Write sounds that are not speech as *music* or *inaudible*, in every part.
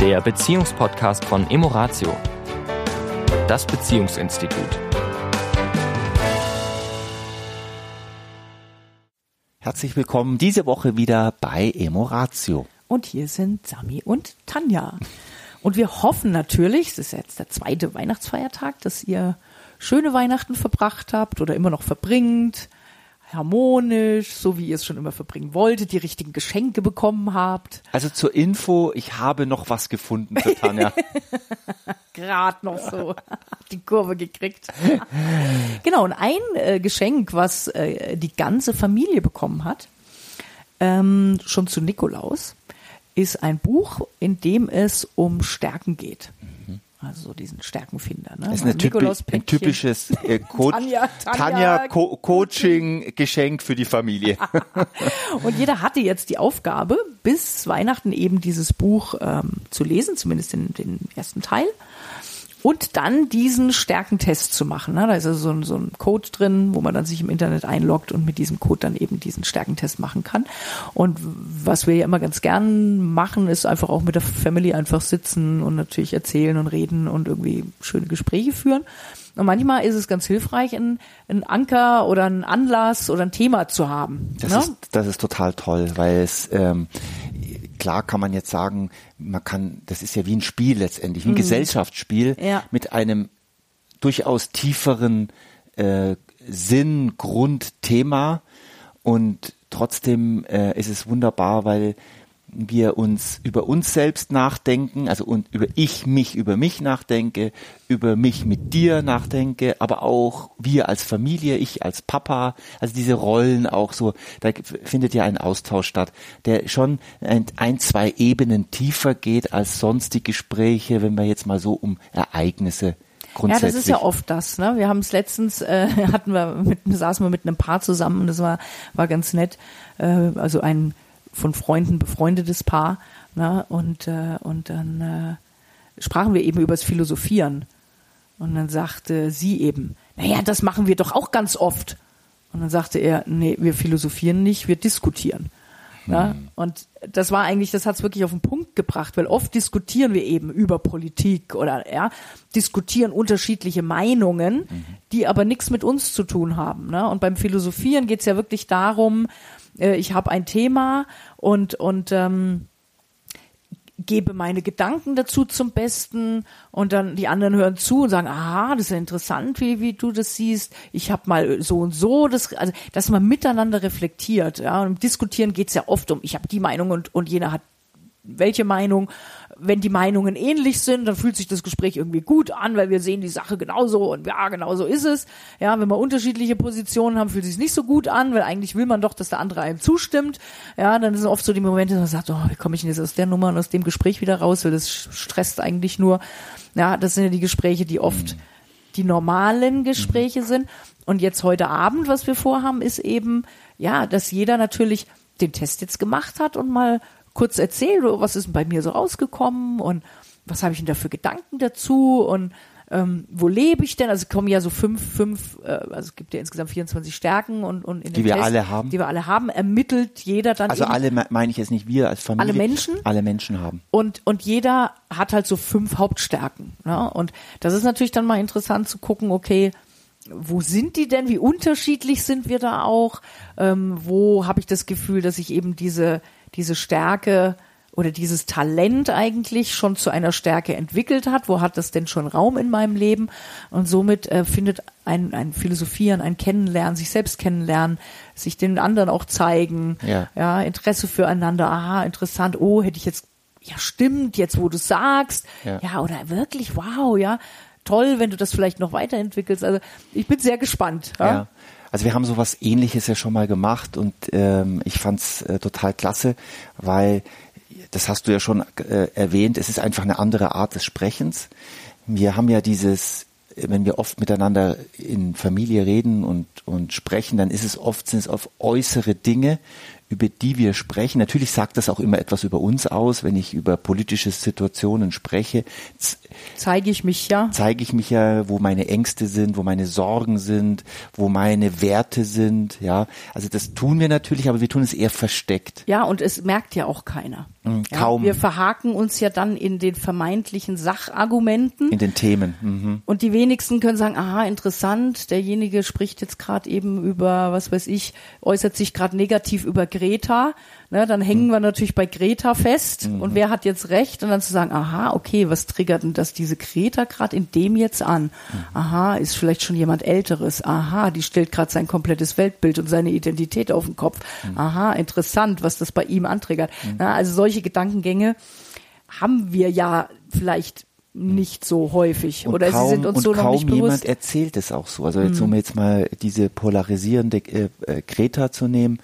der Beziehungspodcast von Emoratio, das Beziehungsinstitut. Herzlich willkommen diese Woche wieder bei Emoratio. Und hier sind Sami und Tanja. Und wir hoffen natürlich, es ist jetzt der zweite Weihnachtsfeiertag, dass ihr schöne Weihnachten verbracht habt oder immer noch verbringt harmonisch, so wie ihr es schon immer verbringen wolltet, die richtigen Geschenke bekommen habt. Also zur Info, ich habe noch was gefunden für Tanja. *laughs* Gerade noch so die Kurve gekriegt. genau, und ein äh, Geschenk, was äh, die ganze Familie bekommen hat, ähm, schon zu Nikolaus, ist ein Buch, in dem es um Stärken geht. Mhm. Also so diesen Stärkenfinder. Ne? Das ist eine typi ein typisches äh, *laughs* Co Tanja, Tanja, Tanja Co Coaching-Geschenk für die Familie. *laughs* und jeder hatte jetzt die Aufgabe, bis Weihnachten eben dieses Buch ähm, zu lesen, zumindest in den ersten Teil und dann diesen Stärkentest zu machen. Ne? Da ist also so ein, so ein Code drin, wo man dann sich im Internet einloggt und mit diesem Code dann eben diesen Stärkentest machen kann. Und was wir ja immer ganz gern machen, ist einfach auch mit der Family einfach sitzen und natürlich erzählen und reden und irgendwie schöne Gespräche führen. Und manchmal ist es ganz hilfreich, einen, einen Anker oder einen Anlass oder ein Thema zu haben. Das, ne? ist, das ist total toll, weil es ähm, klar kann man jetzt sagen, man kann, das ist ja wie ein Spiel letztendlich, ein mhm. Gesellschaftsspiel ja. mit einem durchaus tieferen äh, Sinn, Grundthema und trotzdem äh, ist es wunderbar, weil wir uns über uns selbst nachdenken, also und über ich mich über mich nachdenke, über mich mit dir nachdenke, aber auch wir als Familie, ich als Papa, also diese Rollen auch so, da findet ja ein Austausch statt, der schon ein, ein zwei Ebenen tiefer geht als sonst die Gespräche, wenn wir jetzt mal so um Ereignisse ja, das ist ja oft das. Ne? Wir haben es letztens äh, *laughs* hatten wir mit saßen wir mit einem Paar zusammen und das war war ganz nett. Äh, also ein von Freunden befreundetes Paar. Ne? Und, äh, und dann äh, sprachen wir eben über das Philosophieren. Und dann sagte sie eben, naja, das machen wir doch auch ganz oft. Und dann sagte er, nee, wir philosophieren nicht, wir diskutieren. Ja, hm. und das war eigentlich, das hat es wirklich auf den Punkt gebracht, weil oft diskutieren wir eben über Politik oder ja, diskutieren unterschiedliche Meinungen, die aber nichts mit uns zu tun haben. Ne? Und beim Philosophieren geht es ja wirklich darum, äh, ich habe ein Thema und, und ähm, gebe meine Gedanken dazu zum Besten und dann die anderen hören zu und sagen, aha, das ist interessant, wie, wie du das siehst. Ich habe mal so und so, das, also dass man miteinander reflektiert. Ja, und im Diskutieren geht es ja oft um, ich habe die Meinung und, und jener hat welche Meinung wenn die Meinungen ähnlich sind, dann fühlt sich das Gespräch irgendwie gut an, weil wir sehen die Sache genauso und ja, genau so ist es. Ja, wenn wir unterschiedliche Positionen haben, fühlt es sich nicht so gut an, weil eigentlich will man doch, dass der andere einem zustimmt. Ja, dann sind oft so die Momente, wo man sagt, oh, wie komme ich denn jetzt aus der Nummer und aus dem Gespräch wieder raus, weil das stresst eigentlich nur. Ja, das sind ja die Gespräche, die oft mhm. die normalen Gespräche mhm. sind. Und jetzt heute Abend, was wir vorhaben, ist eben, ja, dass jeder natürlich den Test jetzt gemacht hat und mal kurz erzählt, was ist bei mir so rausgekommen und was habe ich denn da für Gedanken dazu und ähm, wo lebe ich denn? Also es kommen ja so fünf, fünf, äh, also es gibt ja insgesamt 24 Stärken und, und in die wir Test, alle haben, die wir alle haben, ermittelt jeder dann. Also alle meine ich jetzt nicht wir als Familie. Alle Menschen. Alle Menschen haben. Und und jeder hat halt so fünf Hauptstärken. Ne? Und das ist natürlich dann mal interessant zu gucken, okay, wo sind die denn? Wie unterschiedlich sind wir da auch? Ähm, wo habe ich das Gefühl, dass ich eben diese diese Stärke oder dieses Talent eigentlich schon zu einer Stärke entwickelt hat. Wo hat das denn schon Raum in meinem Leben? Und somit äh, findet ein, ein Philosophieren, ein Kennenlernen, sich selbst kennenlernen, sich den anderen auch zeigen, ja, ja Interesse füreinander. Aha, interessant. Oh, hätte ich jetzt, ja, stimmt, jetzt wo du sagst. Ja. ja, oder wirklich, wow, ja. Toll, wenn du das vielleicht noch weiterentwickelst. Also ich bin sehr gespannt. ja. ja. Also wir haben sowas ähnliches ja schon mal gemacht und ähm, ich fand's äh, total klasse, weil das hast du ja schon äh, erwähnt, es ist einfach eine andere Art des Sprechens. Wir haben ja dieses, wenn wir oft miteinander in Familie reden und, und sprechen, dann ist es oft, sind es auf äußere Dinge, über die wir sprechen. Natürlich sagt das auch immer etwas über uns aus, wenn ich über politische Situationen spreche. Zeige ich mich ja. Zeige ich mich ja, wo meine Ängste sind, wo meine Sorgen sind, wo meine Werte sind, ja. Also das tun wir natürlich, aber wir tun es eher versteckt. Ja, und es merkt ja auch keiner. Mhm, kaum. Ja, wir verhaken uns ja dann in den vermeintlichen Sachargumenten. In den Themen. Mhm. Und die wenigsten können sagen, aha, interessant, derjenige spricht jetzt gerade eben über, was weiß ich, äußert sich gerade negativ über Greta. Ne, dann hängen mhm. wir natürlich bei Greta fest mhm. und wer hat jetzt recht? Und dann zu sagen, aha, okay, was triggert denn das diese Greta gerade in dem jetzt an? Mhm. Aha, ist vielleicht schon jemand Älteres. Aha, die stellt gerade sein komplettes Weltbild und seine Identität auf den Kopf. Mhm. Aha, interessant, was das bei ihm antriggert. Mhm. Na, also solche Gedankengänge haben wir ja vielleicht nicht so häufig und oder kaum, sie sind uns so noch nicht bewusst. jemand erzählt es auch so. Also jetzt, um mhm. jetzt mal diese polarisierende äh, äh, Greta zu nehmen,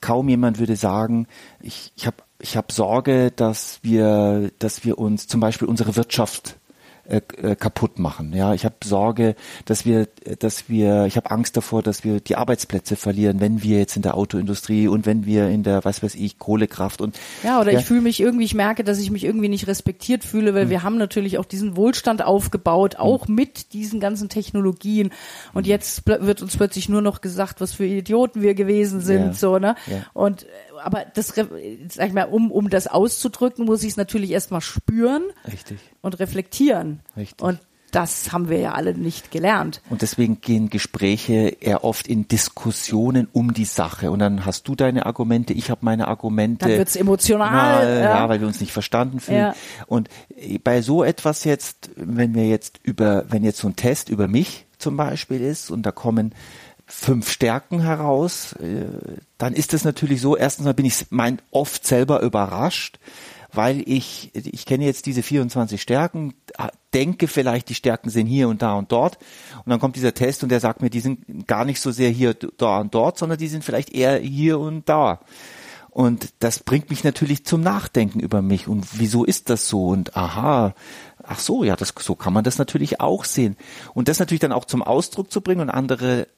kaum jemand würde sagen, ich, ich habe ich hab Sorge, dass wir, dass wir uns zum Beispiel unsere Wirtschaft äh, äh, kaputt machen. Ja, ich habe Sorge, dass wir, dass wir, ich habe Angst davor, dass wir die Arbeitsplätze verlieren, wenn wir jetzt in der Autoindustrie und wenn wir in der, was weiß ich, Kohlekraft und ja, oder ja. ich fühle mich irgendwie, ich merke, dass ich mich irgendwie nicht respektiert fühle, weil mhm. wir haben natürlich auch diesen Wohlstand aufgebaut, auch mhm. mit diesen ganzen Technologien. Und jetzt wird uns plötzlich nur noch gesagt, was für Idioten wir gewesen sind, ja. so ne. Ja. Und aber das, sag ich mal, um, um das auszudrücken, muss ich es natürlich erstmal spüren Richtig. und reflektieren. Richtig. Und das haben wir ja alle nicht gelernt. Und deswegen gehen Gespräche eher oft in Diskussionen um die Sache. Und dann hast du deine Argumente, ich habe meine Argumente. Dann wird's emotional. Na, ja. ja. weil wir uns nicht verstanden fühlen. Ja. Und bei so etwas jetzt, wenn wir jetzt über, wenn jetzt so ein Test über mich zum Beispiel ist und da kommen fünf Stärken heraus, äh, dann ist es natürlich so, erstens mal bin ich mein, oft selber überrascht, weil ich, ich kenne jetzt diese 24 Stärken, denke vielleicht, die Stärken sind hier und da und dort. Und dann kommt dieser Test und der sagt mir, die sind gar nicht so sehr hier, da und dort, sondern die sind vielleicht eher hier und da. Und das bringt mich natürlich zum Nachdenken über mich. Und wieso ist das so? Und aha, ach so, ja, das, so kann man das natürlich auch sehen. Und das natürlich dann auch zum Ausdruck zu bringen und andere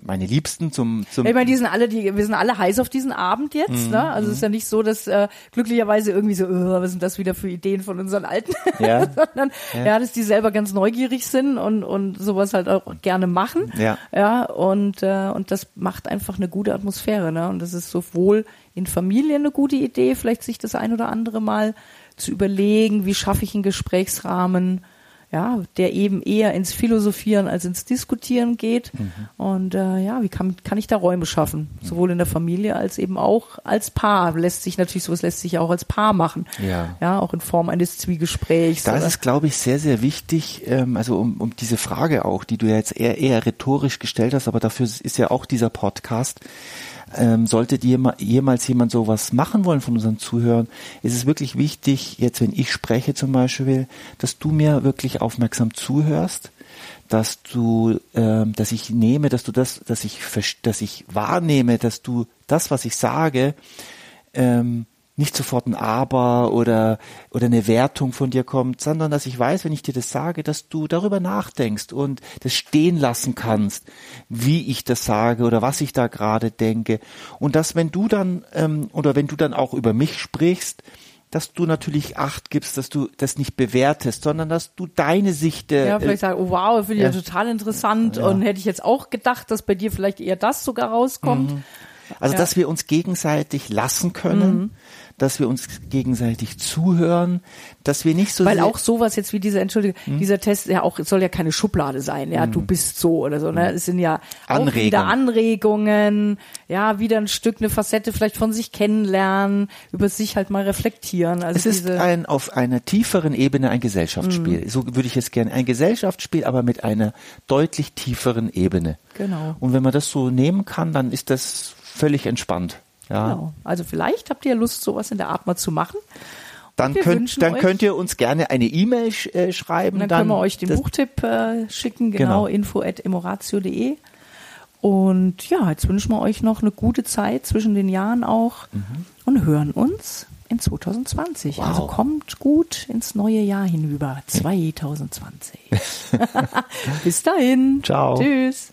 meine Liebsten zum, zum Ich meine, die sind alle, die, wir sind alle heiß auf diesen Abend jetzt, mhm. ne? Also es ist ja nicht so, dass äh, glücklicherweise irgendwie so, oh, was sind das wieder für Ideen von unseren Alten, *laughs* ja. sondern ja. ja. dass die selber ganz neugierig sind und und sowas halt auch gerne machen, ja, ja und äh, und das macht einfach eine gute Atmosphäre, ne? Und das ist sowohl in Familien eine gute Idee, vielleicht sich das ein oder andere Mal zu überlegen, wie schaffe ich einen Gesprächsrahmen ja, der eben eher ins Philosophieren als ins Diskutieren geht. Mhm. Und äh, ja, wie kann, kann ich da Räume schaffen? Sowohl in der Familie als eben auch als Paar. Lässt sich natürlich, sowas lässt sich auch als Paar machen. Ja. Ja, auch in Form eines Zwiegesprächs. Das ist, glaube ich, sehr, sehr wichtig, ähm, also um, um diese Frage auch, die du ja jetzt eher, eher rhetorisch gestellt hast, aber dafür ist ja auch dieser Podcast ähm, sollte jemals jemand sowas machen wollen von unseren Zuhörern, ist es wirklich wichtig, jetzt wenn ich spreche zum Beispiel, dass du mir wirklich aufmerksam zuhörst, dass du, ähm, dass ich nehme, dass du das, dass ich, dass ich wahrnehme, dass du das, was ich sage, ähm, nicht sofort ein Aber oder, oder eine Wertung von dir kommt, sondern dass ich weiß, wenn ich dir das sage, dass du darüber nachdenkst und das stehen lassen kannst, wie ich das sage oder was ich da gerade denke. Und dass wenn du dann, ähm, oder wenn du dann auch über mich sprichst, dass du natürlich Acht gibst, dass du das nicht bewertest, sondern dass du deine Sicht. Äh, ja, vielleicht sagen, oh wow, finde ich ja, ja total interessant ja. und hätte ich jetzt auch gedacht, dass bei dir vielleicht eher das sogar rauskommt. Mhm. Also, ja. dass wir uns gegenseitig lassen können, mhm dass wir uns gegenseitig zuhören, dass wir nicht so weil auch sowas jetzt wie dieser Entschuldigung, hm? dieser Test ja auch soll ja keine Schublade sein, ja, hm. du bist so oder so, ne? Hm. Es sind ja auch wieder Anregungen, ja, wieder ein Stück eine Facette vielleicht von sich kennenlernen, über sich halt mal reflektieren. Also es ist ein auf einer tieferen Ebene ein Gesellschaftsspiel. Hm. So würde ich es gerne ein Gesellschaftsspiel, aber mit einer deutlich tieferen Ebene. Genau. Und wenn man das so nehmen kann, dann ist das völlig entspannt. Ja. Genau. Also vielleicht habt ihr Lust, sowas in der Art mal zu machen. Dann, könnt, dann könnt ihr uns gerne eine E-Mail sch äh, schreiben. Dann, dann, können wir euch den Buchtipp äh, schicken, genau, genau. info at emoratio.de. Und ja, jetzt wünschen wir euch noch eine gute Zeit zwischen den Jahren auch mhm. und hören uns in 2020. Wow. Also kommt gut ins neue Jahr hinüber, 2020. *laughs* Bis dahin. Ciao. Tschüss.